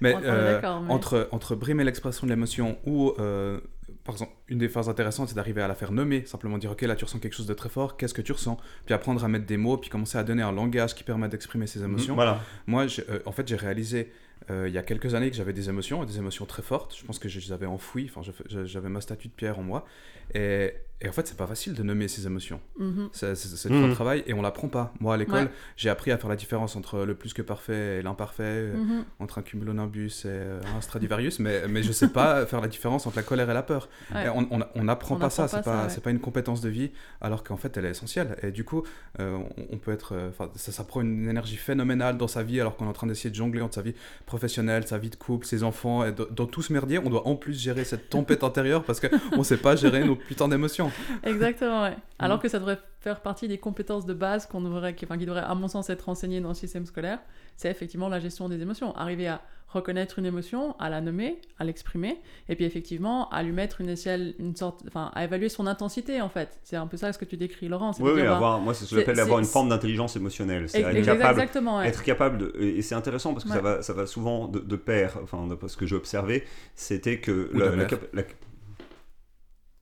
Mais euh, d'accord, mais- entre, entre brimer l'expression de l'émotion ou, euh, par exemple, une des phases intéressantes, c'est d'arriver à la faire nommer, simplement dire, ok, là tu ressens quelque chose de très fort, qu'est-ce que tu ressens? Puis apprendre à mettre des mots, puis commencer à donner un langage qui permet d'exprimer ses émotions. Voilà. Moi, euh, en fait, j'ai réalisé euh, il y a quelques années que j'avais des émotions, des émotions très fortes. Je pense que je les avais enfouies, enfin, j'avais ma statue de pierre en moi. Et, et en fait, c'est pas facile de nommer ces émotions. Mhm. C'est c'est- c'est Mhm. travail et on l'apprend pas. Moi, à l'école, Ouais. j'ai appris à faire la différence entre le plus que parfait et l'imparfait, euh, Mhm. entre un cumulonimbus et euh, un Stradivarius, mais, mais je sais pas faire la différence entre la colère et la peur. Ouais. Et on on- On pas ça, apprend c'est pas pas, ouais. pas une compétence de vie, alors qu'en fait elle est essentielle. Et du coup, euh, on, on peut être, ça, ça prend une énergie phénoménale dans sa vie, alors qu'on est en train d'essayer de jongler entre sa vie professionnelle, sa vie de couple, ses enfants, et dans, dans tout ce merdier, on doit en plus gérer cette tempête intérieure parce qu'on sait pas gérer nos putains d'émotions. Exactement, ouais. Mhm. Alors que ça devrait faire partie des compétences de base qu'on devrait, qui, enfin, qui devraient, à mon sens, être enseignées dans le système scolaire. C'est effectivement la gestion des émotions. Arriver à reconnaître une émotion, à la nommer, à l'exprimer, et puis effectivement à lui mettre une échelle, une sorte, enfin, à évaluer son intensité en fait. C'est un peu ça ce que tu décris, Laurent. Oui, oui, dire, bah, avoir, moi c'est ce que j'appelle avoir une forme d'intelligence émotionnelle. C'est être capable, Exactement, ouais. être capable de, et c'est intéressant parce que ça, va, ça va souvent de, de pair, enfin de, ce que j'ai observé, c'était que la-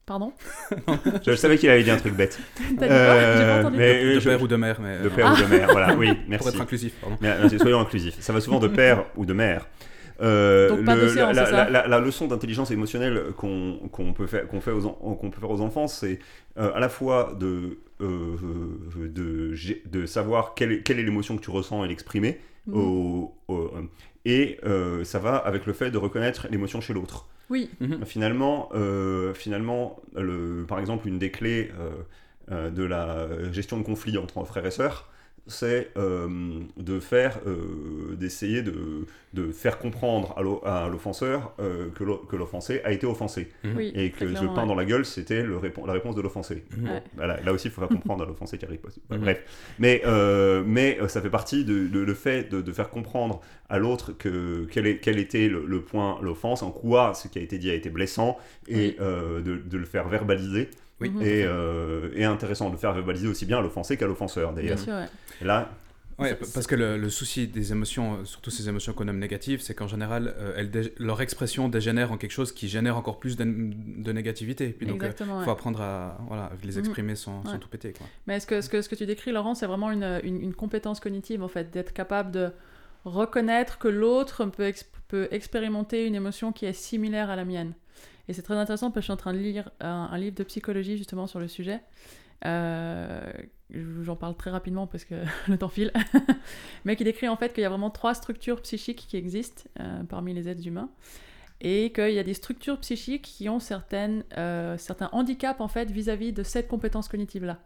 Pardon (laughs) je savais qu'il avait dit un truc bête. (laughs) T'as dit quoi? Euh, pas mais- De je- père ou de mère, mais De euh, père ou de mère, voilà, oui, (laughs) pour merci. être inclusif, pardon. Mais, merci, soyons inclusifs. Ça va souvent de père ou de mère. Euh, Donc pas la, c'est la- ça la- la leçon d'intelligence émotionnelle qu'on qu'on peut faire, qu'on fait aux, qu'on peut faire aux enfants, c'est euh, à la fois de, euh, de, savoir quelle est, quelle est l'émotion que tu ressens et l'exprimer, Mhm. au- au- et euh, ça va avec le fait de reconnaître l'émotion chez l'autre. Oui, Finalement, euh, finalement le, par exemple, une des clés euh, euh, de la gestion de conflits entre frères et sœurs, c'est euh, de faire, euh, d'essayer de, de faire comprendre à l'o- à l'offenseur euh, que l'o- que l'offensé a été offensé Mhm. oui. et que ce pain ouais. dans la gueule, c'était la réponse de l'offensé. Mhm. Ouais. Voilà, là aussi, il faut faire comprendre à l'offensé qui arrive. Mhm. Bref, mais, euh, mais ça fait partie de, de- le fait de, de faire comprendre à l'autre que quel, est, quel était le, le point, l'offense, en quoi ce qui a été dit a été blessant, et Oui. euh, de, de le faire verbaliser. Oui. Mhm. Et, euh, et intéressant de le faire verbaliser aussi bien à l'offensé qu'à l'offenseur, Bien d'ailleurs. sûr, ouais. Et là, Ouais, parce que le, le souci des émotions, euh, surtout ces émotions qu'on nomme négatives, c'est qu'en général, euh, elles dé- leur expression dégénère en quelque chose qui génère encore plus de, de négativité. Puis donc, il faut ouais. apprendre à voilà, les Mhm. exprimer sans, sans Ouais. tout péter. Quoi. Mais ce que, ce, que, ce que tu décris, Laurent, c'est vraiment une, une, une compétence cognitive, en fait, d'être capable de reconnaître que l'autre peut expérimenter une émotion qui est similaire à la mienne? Et c'est très intéressant parce que je suis en train de lire un, livre de psychologie justement sur le sujet. Euh, J'en parle très rapidement parce que (laughs) le temps file. (laughs) Mais qui décrit en fait qu'il y a vraiment trois structures psychiques qui existent euh, parmi les êtres humains. Et qu'il y a des structures psychiques qui ont certaines, euh, certains handicaps en fait vis-à-vis de cette compétence cognitive-là.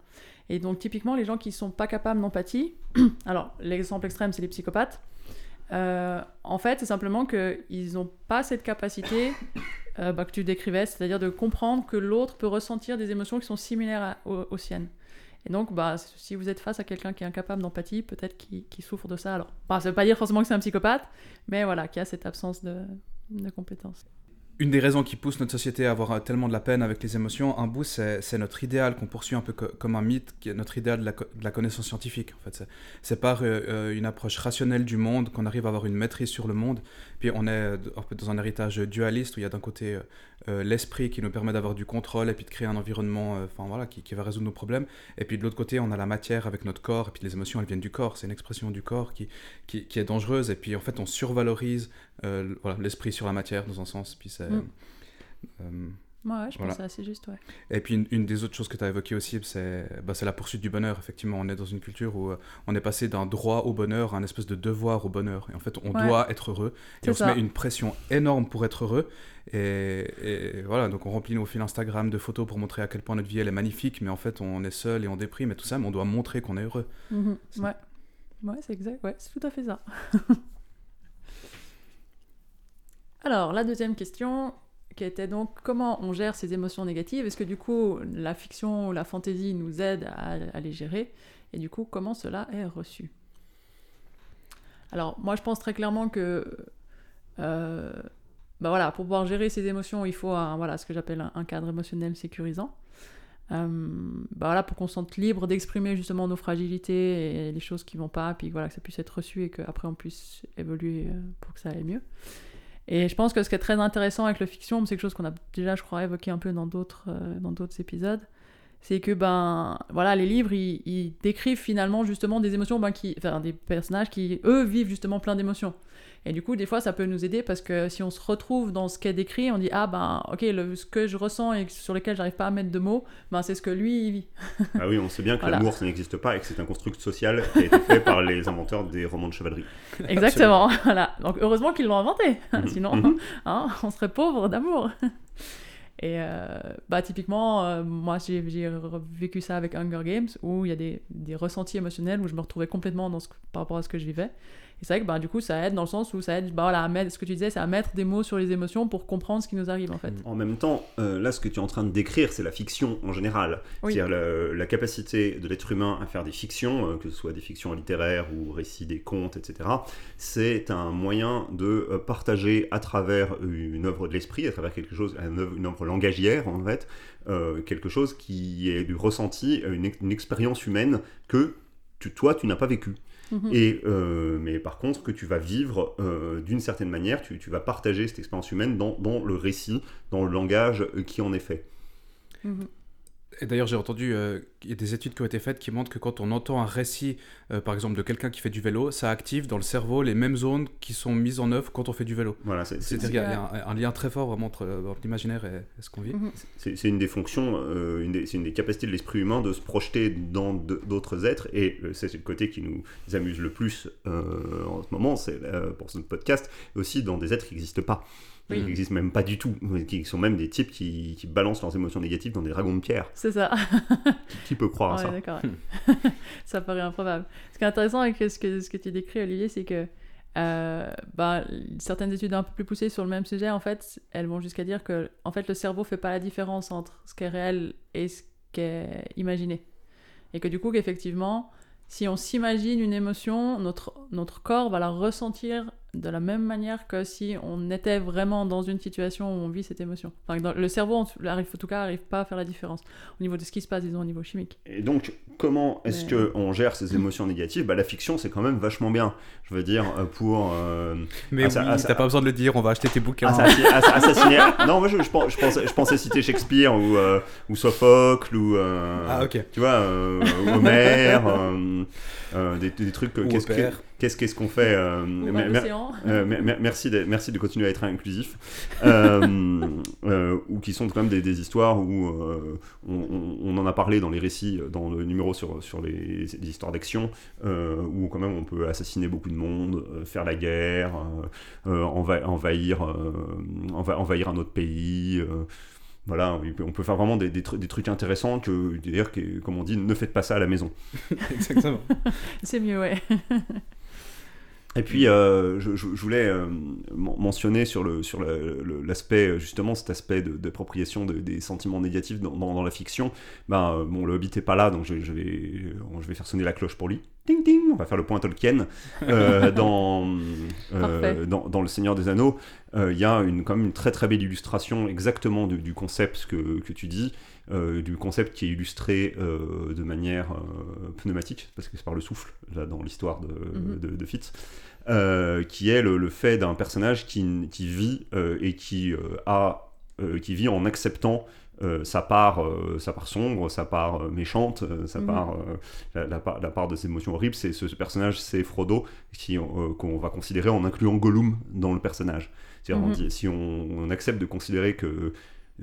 Et donc typiquement les gens qui sont pas capables d'empathie, (clears throat) alors l'exemple extrême c'est les psychopathes, en fait c'est simplement qu'ils n'ont pas cette capacité euh, bah, que tu décrivais, c'est-à-dire de comprendre que l'autre peut ressentir des émotions qui sont similaires aux, siennes. Et donc, bah, si vous êtes face à quelqu'un qui est incapable d'empathie, peut-être qu'il souffre de ça. Alors, ça veut pas dire forcément que c'est un psychopathe, mais voilà, qui a cette absence de, de compétences. Une des raisons qui pousse notre société à avoir tellement de la peine avec les émotions, un bout, c'est notre idéal qu'on poursuit un peu comme un mythe, notre idéal de la, connaissance scientifique. En fait, c'est par euh, euh, une approche rationnelle du monde qu'on arrive à avoir une maîtrise sur le monde. Puis on est dans un héritage dualiste où il y a d'un côté euh, l'esprit qui nous permet d'avoir du contrôle et puis de créer un environnement, voilà, qui, va résoudre nos problèmes. Et puis de l'autre côté, on a la matière avec notre corps. Et puis les émotions, elles viennent du corps. C'est une expression du corps qui, est dangereuse. Et puis en fait, on survalorise voilà, l'esprit sur la matière dans un sens. Puis c'est Mm. Euh, ouais, je pense que c'est juste, ouais. Et puis une, des autres choses que tu as évoquées aussi, c'est bah, la poursuite du bonheur. Effectivement, on est dans une culture où euh, on est passé d'un droit au bonheur à un espèce de devoir au bonheur. Et en fait, on doit être heureux. Et on se met une pression énorme pour être heureux. Et, voilà, donc on remplit nos fils Instagram de photos pour montrer à quel point notre vie elle est magnifique, mais en fait on est seul et on déprime et tout ça, mais on doit montrer qu'on est heureux. Mm-hmm. Ouais, ouais c'est exact, ouais, c'est tout à fait ça. (laughs) Alors, la deuxième question, qui était donc comment on gère ces émotions négatives? Est-ce que du coup, la fiction ou la fantaisie nous aide à, les gérer? Et du coup, comment cela est reçu? Alors, moi, je pense très clairement que... Euh, bah voilà, pour pouvoir gérer ces émotions, il faut un, voilà, ce que j'appelle un, cadre émotionnel sécurisant. Euh, bah voilà, pour qu'on se sente libre d'exprimer justement nos fragilités et les choses qui vont pas, puis voilà, que ça puisse être reçu et qu'après on puisse évoluer euh, pour que ça aille mieux. Et je pense que ce qui est très intéressant avec la fiction, c'est quelque chose qu'on a déjà, je crois, évoqué un peu dans d'autres euh, dans d'autres épisodes, c'est que ben voilà, les livres ils, décrivent finalement justement des émotions, ben, qui, enfin des personnages qui eux vivent justement plein d'émotions. Et du coup, des fois, ça peut nous aider parce que si on se retrouve dans ce qu'est décrit, on dit ah ben ok, le, ce que je ressens et sur lequel j'arrive pas à mettre de mots, ben c'est ce que lui il vit. ah oui, on sait bien que l'amour ça n'existe pas et que c'est un construct social qui a été fait par les inventeurs des romans de chevalerie. (laughs) Exactement, (laughs) voilà. Donc heureusement qu'ils l'ont inventé, (laughs) mhm. sinon mhm. Hein, on serait pauvre d'amour. Et euh, bah, typiquement, euh, moi j'ai vécu ça avec Hunger Games, où il y a des, des, ressentis émotionnels, où je me retrouvais complètement dans ce, par rapport à ce que je vivais. Et c'est vrai que bah, du coup, ça aide dans le sens où ça aide, bah, voilà, à mettre, ce que tu disais, c'est à mettre des mots sur les émotions pour comprendre ce qui nous arrive en fait. En même temps, euh, là, ce que tu es en train de décrire, c'est la fiction en général. C'est-à-dire la, capacité de l'être humain à faire des fictions, euh, que ce soit des fictions littéraires ou récits, des contes, etc. C'est un moyen de euh, partager à travers une œuvre de l'esprit, à travers quelque chose, une œuvre, une œuvre langagière en fait, quelque chose qui est du ressenti, une, une expérience humaine que tu, toi, tu n'as pas vécu. Mhm. Et, euh, mais par contre, que tu vas vivre euh, d'une certaine manière, tu, tu, vas partager cette expérience humaine dans, dans, le récit, dans le langage qui en est fait. Mhm. Et d'ailleurs, j'ai entendu, euh, il y a des études qui ont été faites qui montrent que quand on entend un récit, euh, par exemple, de quelqu'un qui fait du vélo, ça active dans le cerveau les mêmes zones qui sont mises en œuvre quand on fait du vélo. Voilà, c'est il y a un, lien très fort vraiment entre, l'imaginaire et, ce qu'on vit. Mhm. C'est une des fonctions, euh, c'est une des capacités de l'esprit humain de se projeter dans d'autres êtres, et c'est le côté qui nous amuse le plus en ce moment, c'est pour ce podcast, aussi dans des êtres qui n'existent pas qui n'existent même pas du tout, qui sont même des types qui, qui, balancent leurs émotions négatives dans des dragons de pierre. C'est ça. qui, peut croire à ça d'accord. (laughs) ça paraît improbable. Ce qui est intéressant avec ce que, ce que tu décris, Olivier, c'est que euh, bah, certaines études un peu plus poussées sur le même sujet, en fait, elles vont jusqu'à dire que en fait, le cerveau fait pas la différence entre ce qui est réel et ce qui est imaginé. Et que du coup, qu'effectivement, si on s'imagine une émotion, notre, notre corps va la ressentir de la même manière que si on était vraiment dans une situation où on vit cette émotion. le cerveau, arrive, en tout cas, n'arrive pas à faire la différence au niveau de ce qui se passe, disons, au niveau chimique. Et donc, comment est-ce que qu'on gère ces émotions négatives? Bah, La fiction, c'est quand même vachement bien. Je veux dire, euh, pour... Euh, Mais oui, t'as pas besoin de le dire, on va acheter tes bouquins. assassiner... non, moi, je, je, pensais, je, pensais, citer Shakespeare ou, euh, ou Sophocle ou... ah, ok. Tu vois, Homère, des, des, trucs... Qu'est-ce que qu'est-ce qu'on fait euh, (laughs) Merci de, merci de continuer à être inclusif. Euh, (laughs) euh, ou qui sont quand même des, histoires où on, en a parlé dans les récits, dans le numéro sur, sur les, histoires d'action, où quand même on peut assassiner beaucoup de monde, faire la guerre, envahir, envahir un autre pays voilà, on peut faire vraiment des, des, trucs intéressants que, dire, comme on dit, ne faites pas ça à la maison. (laughs) Exactement. C'est mieux, ouais. Et puis, euh, je, voulais euh, mentionner sur l'aspect, sur le, justement, cet aspect d'appropriation de, des sentiments négatifs dans, la fiction. Ben, bon, le Hobbit n'est pas là, donc je, vais, je vais faire sonner la cloche pour lui. Ding ding, on va faire le point Tolkien. (laughs) Euh, dans, euh, dans, dans Le Seigneur des Anneaux, euh, il y a une, quand même une très très belle illustration exactement du, du concept que, que tu dis, euh, du concept qui est illustré euh, de manière euh, pneumatique, parce que c'est par le souffle, là, dans l'histoire de, Mhm. de, de Fitz, euh, qui est le, le fait d'un personnage qui, qui vit euh, et qui, euh, a, qui vit en acceptant euh, sa, part, euh, sa part sombre, sa part euh, méchante, sa Mhm. part, la, la part, la part de ses émotions horribles. C'est ce, ce personnage, c'est Frodo, qui, qu'on va considérer en incluant Gollum dans le personnage. C'est-à-dire, Mhm. si on, on accepte de considérer que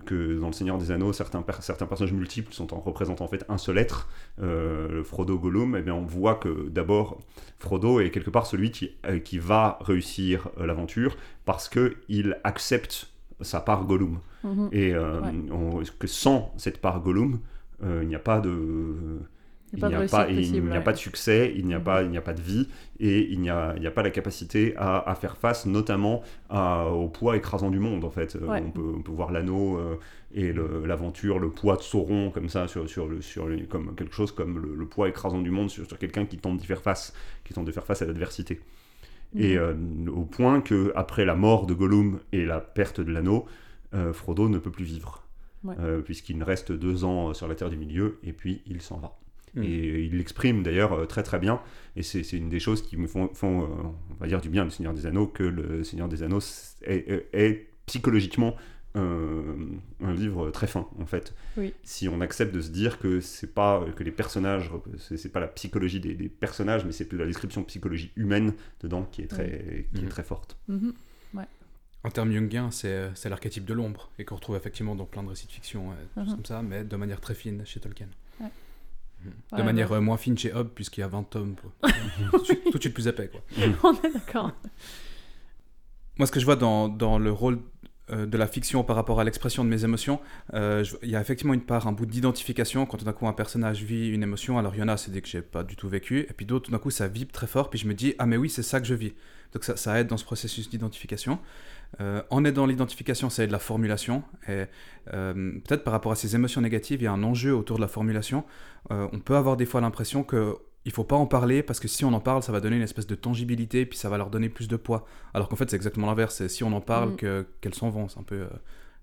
que dans le Seigneur des Anneaux, certains, per- certains personnages multiples sont en représentant en fait un seul être, euh, le Frodo Gollum, et bien on voit que d'abord Frodo est quelque part celui qui, euh, qui va réussir euh, l'aventure parce que il accepte sa part Gollum. Mhm. Et euh, Ouais. on- que sans cette part Gollum, il n'y a pas de Il n'y a pas de il a pas succès, il n'y a Mhm. pas, il n'y a pas de vie, et il n'y a, a pas la capacité à, à faire face, notamment à- au poids écrasant du monde. En fait, Euh, Ouais. on, peut, on peut voir l'anneau euh, et l'aventure, le poids de Sauron comme ça sur, sur, le, sur le- comme quelque chose comme le, poids écrasant du monde sur, sur quelqu'un qui tente d'y faire face, qui tente de faire face à l'adversité. Et Mhm. euh, au point que après la mort de Gollum et la perte de l'anneau, euh, Frodo ne peut plus vivre. Ouais. Euh, puisqu'il reste deux ans sur la Terre du Milieu et puis il s'en va. Et il l'exprime d'ailleurs euh, très très bien. Et c'est une des choses qui me font, font, euh, on va dire, du bien du Seigneur des Anneaux, que le Seigneur des Anneaux est, est- est psychologiquement euh, un livre très fin en fait. Oui. Si on accepte de se dire que c'est pas que les personnages, c'est pas la psychologie des, des personnages, mais c'est plus la description de psychologie humaine dedans qui est très, qui est Mhm. très forte. Mhm. En termes jungiens, c'est l'archétype de l'ombre, et qu'on retrouve effectivement dans plein de récits de fiction, euh, Mhm. comme ça, mais de manière très fine chez Tolkien. Ouais. De Ouais, manière ouais. euh, moins fine chez Hobbes, puisqu'il y a 20 tomes. quoi. (laughs) tout, de suite, plus épais. Quoi. On est d'accord. Moi, ce que je vois dans, dans le rôle de la fiction par rapport à l'expression de mes émotions, euh, il y a effectivement une part, un bout d'identification quand tout d'un coup un personnage vit une émotion. Alors il y en a, c'est des que j'ai pas du tout vécu, et puis d'autres, tout d'un coup, ça vibre très fort, puis je me dis, ah mais oui, c'est ça que je vis. Donc ça, ça aide dans ce processus d'identification. Euh, en aidant l'identification, ça aide la formulation. Et euh, peut-être par rapport à ces émotions négatives, il y a un enjeu autour de la formulation. Euh, on peut avoir des fois l'impression que il faut pas en parler parce que si on en parle, ça va donner une espèce de tangibilité, puis ça va leur donner plus de poids. Alors qu'en fait, c'est exactement l'inverse. C'est si on en parle que qu'elles s'en vont. C'est un peu euh,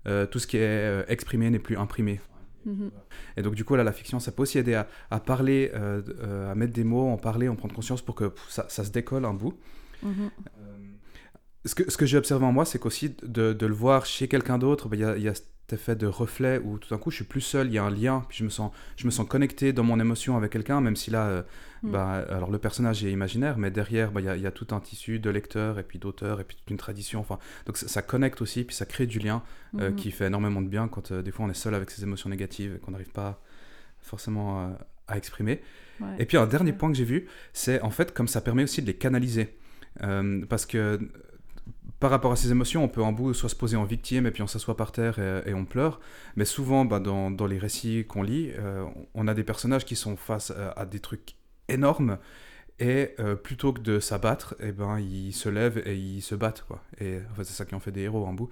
euh, tout ce qui est euh, exprimé n'est plus imprimé. Mhm. Et donc du coup là, la fiction, ça peut aussi aider à, à parler, euh, à mettre des mots, en parler, en prendre conscience pour que pff, ça, ça se décolle un bout. Mhm. Ce que, ce que j'ai observé en moi, c'est qu'aussi de, de le voir chez quelqu'un d'autre, ben, il y, a, il y a effet de reflet où tout d'un coup je suis plus seul, il y a un lien, puis je me sens, je me sens connecté dans mon émotion avec quelqu'un, même si là, euh, Mm. ben, alors le personnage est imaginaire, mais derrière, ben, il y, a, y a tout un tissu de lecteurs et puis d'auteurs et puis toute une tradition. Enfin, donc ça, ça connecte aussi, puis ça crée du lien euh, Mhm. qui fait énormément de bien quand euh, des fois on est seul avec ses émotions négatives et qu'on n'arrive pas forcément à exprimer. Ouais. Et puis un dernier point que j'ai vu, c'est en fait comme ça permet aussi de les canaliser. Parce que par rapport à ces émotions, on peut en bout soit se poser en victime et puis on s'assoit par terre et, on pleure. Mais souvent, bah, dans, les récits qu'on lit, euh, on a des personnages qui sont face à, à des trucs énormes et euh, plutôt que de s'abattre, eh ben, ils se lèvent et ils se battent. Quoi. Et en fait, c'est ça qui en fait des héros en bout.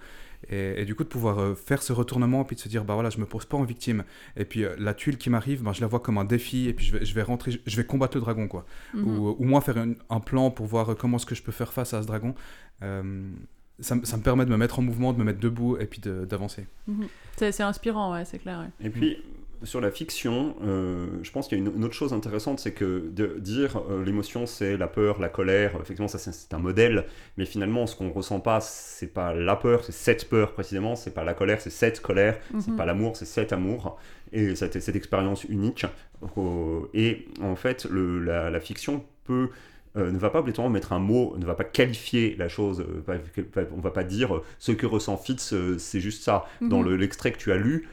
Et, et du coup, de pouvoir euh, faire ce retournement, puis de se dire, bah voilà, je me pose pas en victime. Et puis euh, la tuile qui m'arrive, ben, je la vois comme un défi, et puis je vais, je vais rentrer, je vais combattre le dragon, quoi. Mhm. Ou, ou moins faire un, un plan pour voir comment est-ce que je peux faire face à ce dragon. Euh, ça, me- ça me permet de me mettre en mouvement, de me mettre debout, et puis de- d'avancer. Mhm. C'est c'est inspirant, ouais, c'est clair. ouais. Et puis, sur la fiction, euh, je pense qu'il y a une, une autre chose intéressante, c'est que de dire euh, l'émotion, c'est la peur, la colère, effectivement, ça c'est- un modèle, mais finalement, ce qu'on ressent pas, c'est pas la peur, c'est cette peur précisément, c'est pas la colère, c'est cette colère, c'est Mhm. pas l'amour, c'est cet amour, et cette, cette expérience unique. Euh, et en fait, le- la, la fiction peut euh, ne va pas obligatoirement mettre un mot, ne va pas qualifier la chose, euh, pas- on va pas dire euh, ce que ressent Fitz, c'est juste ça. Dans Mhm. le- l'extrait que tu as lu,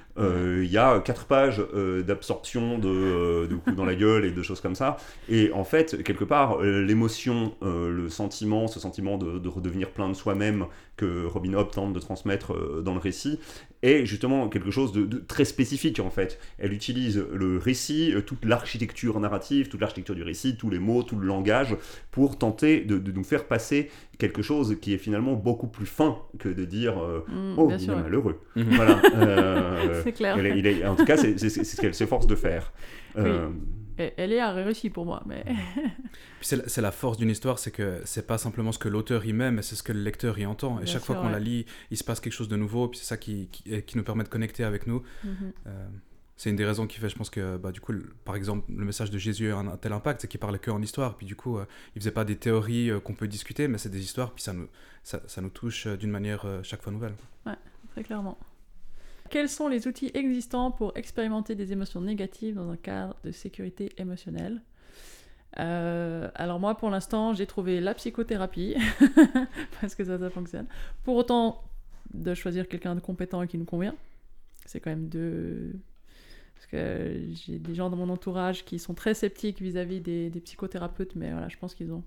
il y a quatre pages euh, d'absorption de, euh, de coups dans la gueule et de choses comme ça. Et en fait, quelque part, euh, l'émotion, euh, le sentiment, ce sentiment de, de redevenir plein de soi-même que Robin Hobb tente de transmettre euh, dans le récit, est justement quelque chose de, de très spécifique en fait. Elle utilise le récit, euh, toute l'architecture narrative, toute l'architecture du récit, tous les mots, tout le langage, pour tenter de, de nous faire passer quelque chose qui est finalement beaucoup plus fin que de dire euh, Mhm, Oh, il sûr. est malheureux. (laughs) Voilà. euh, C'est clair. elle est- il est- en tout cas, c'est ce qu'elle s'efforce de faire. Euh, Elle est réussie pour moi, mais (laughs) Puis c'est la- force d'une histoire, c'est que c'est pas simplement ce que l'auteur y met, mais c'est ce que le lecteur y entend. Et Bien chaque sûr, fois qu'on la ouais. lit, il se passe quelque chose de nouveau, puis c'est ça qui, qui, et qui nous permet de connecter avec nous. Mhm. Euh, c'est une des raisons qui fait, je pense que, bah, du coup, le- par exemple, le message de Jésus a un, un tel impact, c'est qu'il parlait que en histoire. Puis du coup, euh, il faisait pas des théories euh, qu'on peut discuter, mais c'est des histoires, puis ça nous, ça, ça nous touche euh, d'une manière euh, chaque fois nouvelle. très clairement. Quels sont les outils existants pour expérimenter des émotions négatives dans un cadre de sécurité émotionnelle Euh, Alors moi, pour l'instant, j'ai trouvé la psychothérapie, (laughs) parce que ça, ça fonctionne. Pour autant, de choisir quelqu'un de compétent et qui nous convient, c'est quand même deux... Parce que j'ai des gens dans mon entourage qui sont très sceptiques vis-à-vis des, des psychothérapeutes, mais voilà, je pense qu'ils ont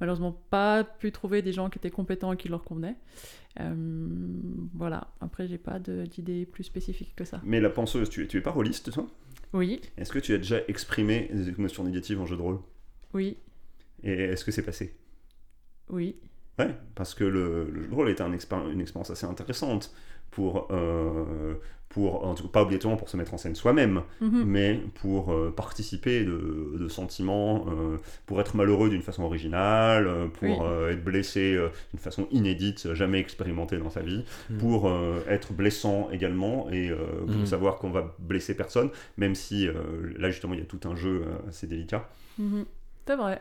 malheureusement pas pu trouver des gens qui étaient compétents et qui leur convenaient. Euh, voilà, après j'ai pas d'idées plus spécifiques que ça. Mais la penseuse, tu, es- tu es pas rôliste, toi? Oui, Est-ce que tu as déjà exprimé des émotions négatives en jeu de rôle? Oui, Et est-ce que c'est passé? Oui. Ouais, parce que le, le jeu de rôle est un expér- une expérience assez intéressante pour, euh, pour, en tout cas pas obligatoirement pour se mettre en scène soi-même, Mhm. mais pour euh, participer de, de sentiments, euh, pour être malheureux d'une façon originale, pour Oui. euh, être blessé euh, d'une façon inédite, jamais expérimentée dans sa vie, Mm. pour euh, être blessant également et euh, pour Mm. savoir qu'on va blesser personne, même si euh, là justement il y a tout un jeu assez délicat. Mhm. C'est vrai,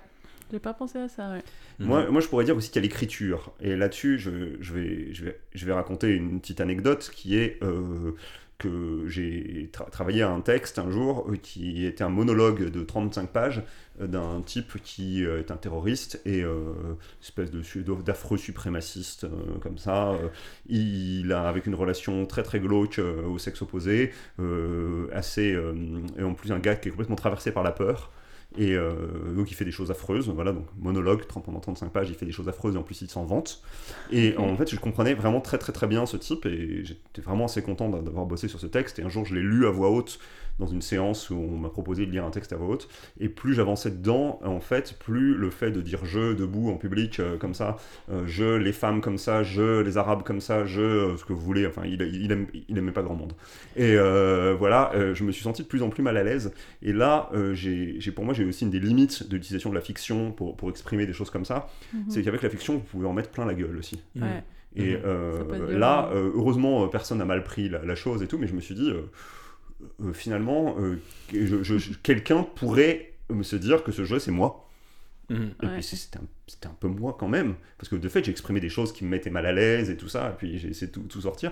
j'ai pas pensé à ça, ouais. Moi, moi, je pourrais dire aussi qu'il y a l'écriture. Et là-dessus, je, je vais, je, vais, je vais raconter une petite anecdote qui est euh, que j'ai tra- travaillé à un texte un jour euh, qui était un monologue de 35 pages euh, d'un type qui euh, est un terroriste et euh, espèce d'affreux suprémaciste euh, comme ça. Euh, il a avec une relation très très glauque euh, au sexe opposé, euh, assez euh, et en plus un gars qui est complètement traversé par la peur. Et euh, donc il fait des choses affreuses, voilà, donc monologue, 30 pendant 35 pages, il fait des choses affreuses et en plus il s'en vante. Et Ok. en fait, je comprenais vraiment très très très bien ce type et j'étais vraiment assez content d'a- d'avoir bossé sur ce texte. Et un jour, je l'ai lu à voix haute dans une séance où on m'a proposé de lire un texte à voix haute. Et plus j'avançais dedans, en fait, plus le fait de dire je debout en public euh, comme ça, euh, je les femmes comme ça, je les arabes comme ça, je euh, ce que vous voulez, enfin, il, il, aime, il aimait pas grand monde. Et euh, voilà, euh, je me suis senti de plus en plus mal à l'aise. Et là, euh, j'ai j'ai- pour moi, j'ai aussi une des limites de l'utilisation de la fiction pour, pour exprimer des choses comme ça. Mhm. C'est qu'avec la fiction, vous pouvez en mettre plein la gueule aussi. Mm. Ouais. Et Mhm. euh, là, euh, heureusement, euh, personne n'a mal pris la, la chose et tout, mais je me suis dit, euh, euh, finalement, euh, que je- je- je- quelqu'un pourrait me se dire que ce jeu, c'est moi. Mhm. Et Ouais. puis c'est- c'était un, c'était un peu moi quand même, parce que de fait, j'ai exprimé des choses qui me mettaient mal à l'aise et tout ça, et puis j'ai essayé de tout, tout sortir.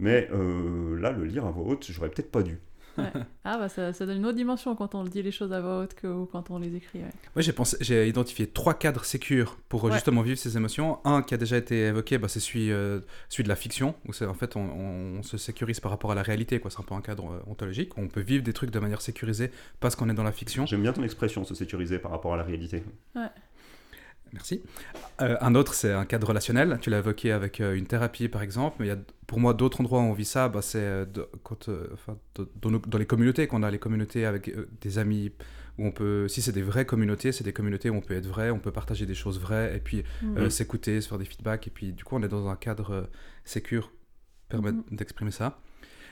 Mais euh, là, le lire à voix haute, j'aurais peut-être pas dû. (laughs) Ah bah ça, ça donne une autre dimension quand on dit les choses à voix haute que quand on les écrit, ouais. Moi, j'ai pensé, j'ai identifié trois cadres sécures pour euh, Ouais. justement vivre ces émotions. Un qui a déjà été évoqué, bah, c'est celui, euh, celui de la fiction, où c'est en fait on, on se sécurise par rapport à la réalité, quoi. C'est un peu un cadre euh, ontologique. On peut vivre des trucs de manière sécurisée parce qu'on est dans la fiction. J'aime bien ton expression, se sécuriser par rapport à la réalité. Merci. Euh, un autre, c'est un cadre relationnel. Tu l'as évoqué avec euh, une thérapie, par exemple. Mais il y a, pour moi, d'autres endroits où on vit ça, bah, c'est euh, quand, enfin, dans, nos- dans les communautés, qu'on a les communautés avec des amis, où on peut, si c'est des vraies communautés, c'est des communautés où on peut être vrai, on peut partager des choses vraies, et puis euh, s'écouter, se faire des feedbacks, et puis du coup, on est dans un cadre sécure, permet Mhm. d'exprimer ça.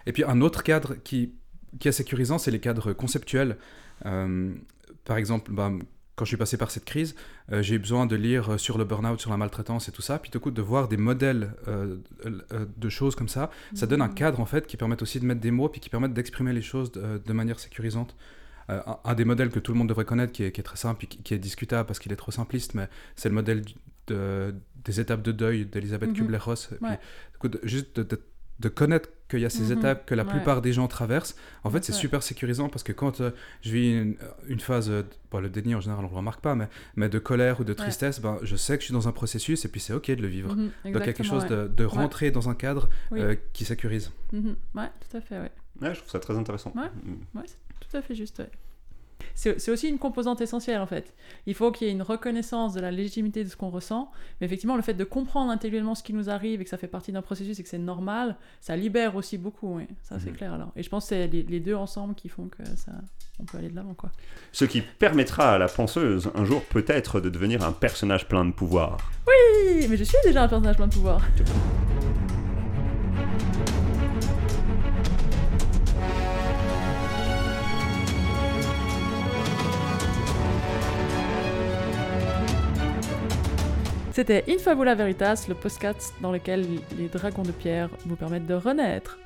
Et puis un autre cadre qui, qui est sécurisant, c'est les cadres conceptuels. Par exemple, bah, quand je suis passé par cette crise, euh, j'ai eu besoin de lire euh, sur le burn-out, sur la maltraitance et tout ça, puis du coup de voir des modèles euh, de choses comme ça, ça donne un Mhm. cadre en fait qui permet aussi de mettre des mots, puis qui permettent d'exprimer les choses de, de manière sécurisante. Euh, un, un des modèles que tout le monde devrait connaître, qui est, qui est très simple, et qui, qui est discutable parce qu'il est trop simpliste, mais c'est le modèle de- des étapes de deuil d'Elisabeth Mhm. Kubler-Ross. Ouais. juste de, de- de connaître qu'il y a ces Mhm. étapes que la Ouais. plupart des gens traversent, en fait, c'est super sécurisant parce que quand euh, je vis une, une phase, euh, bon, le déni en général, on ne le remarque pas, mais, mais de colère ou de tristesse, ben, je sais que je suis dans un processus et puis c'est ok de le vivre. Mhm, Donc il y a quelque chose ouais. de, de rentrer dans un cadre Oui. euh, qui sécurise. Mhm. Ouais, tout à fait, ouais. Ouais, je trouve ça très intéressant. Ouais. Mm. Ouais, c'est tout à fait juste. C'est aussi une composante essentielle en fait. Il faut qu'il y ait une reconnaissance de la légitimité de ce qu'on ressent, mais effectivement le fait de comprendre intellectuellement ce qui nous arrive et que ça fait partie d'un processus et que c'est normal, ça libère aussi beaucoup, oui. ça c'est Mhm. clair alors. Et je pense que c'est les, les deux ensemble qui font que ça, on peut aller de l'avant quoi. Ce qui permettra à la penseuse un jour peut-être de devenir un personnage plein de pouvoir. Oui, mais je suis déjà un personnage plein de pouvoir. C'était Infabula Veritas, le podcast dans lequel les dragons de pierre vous permettent de renaître.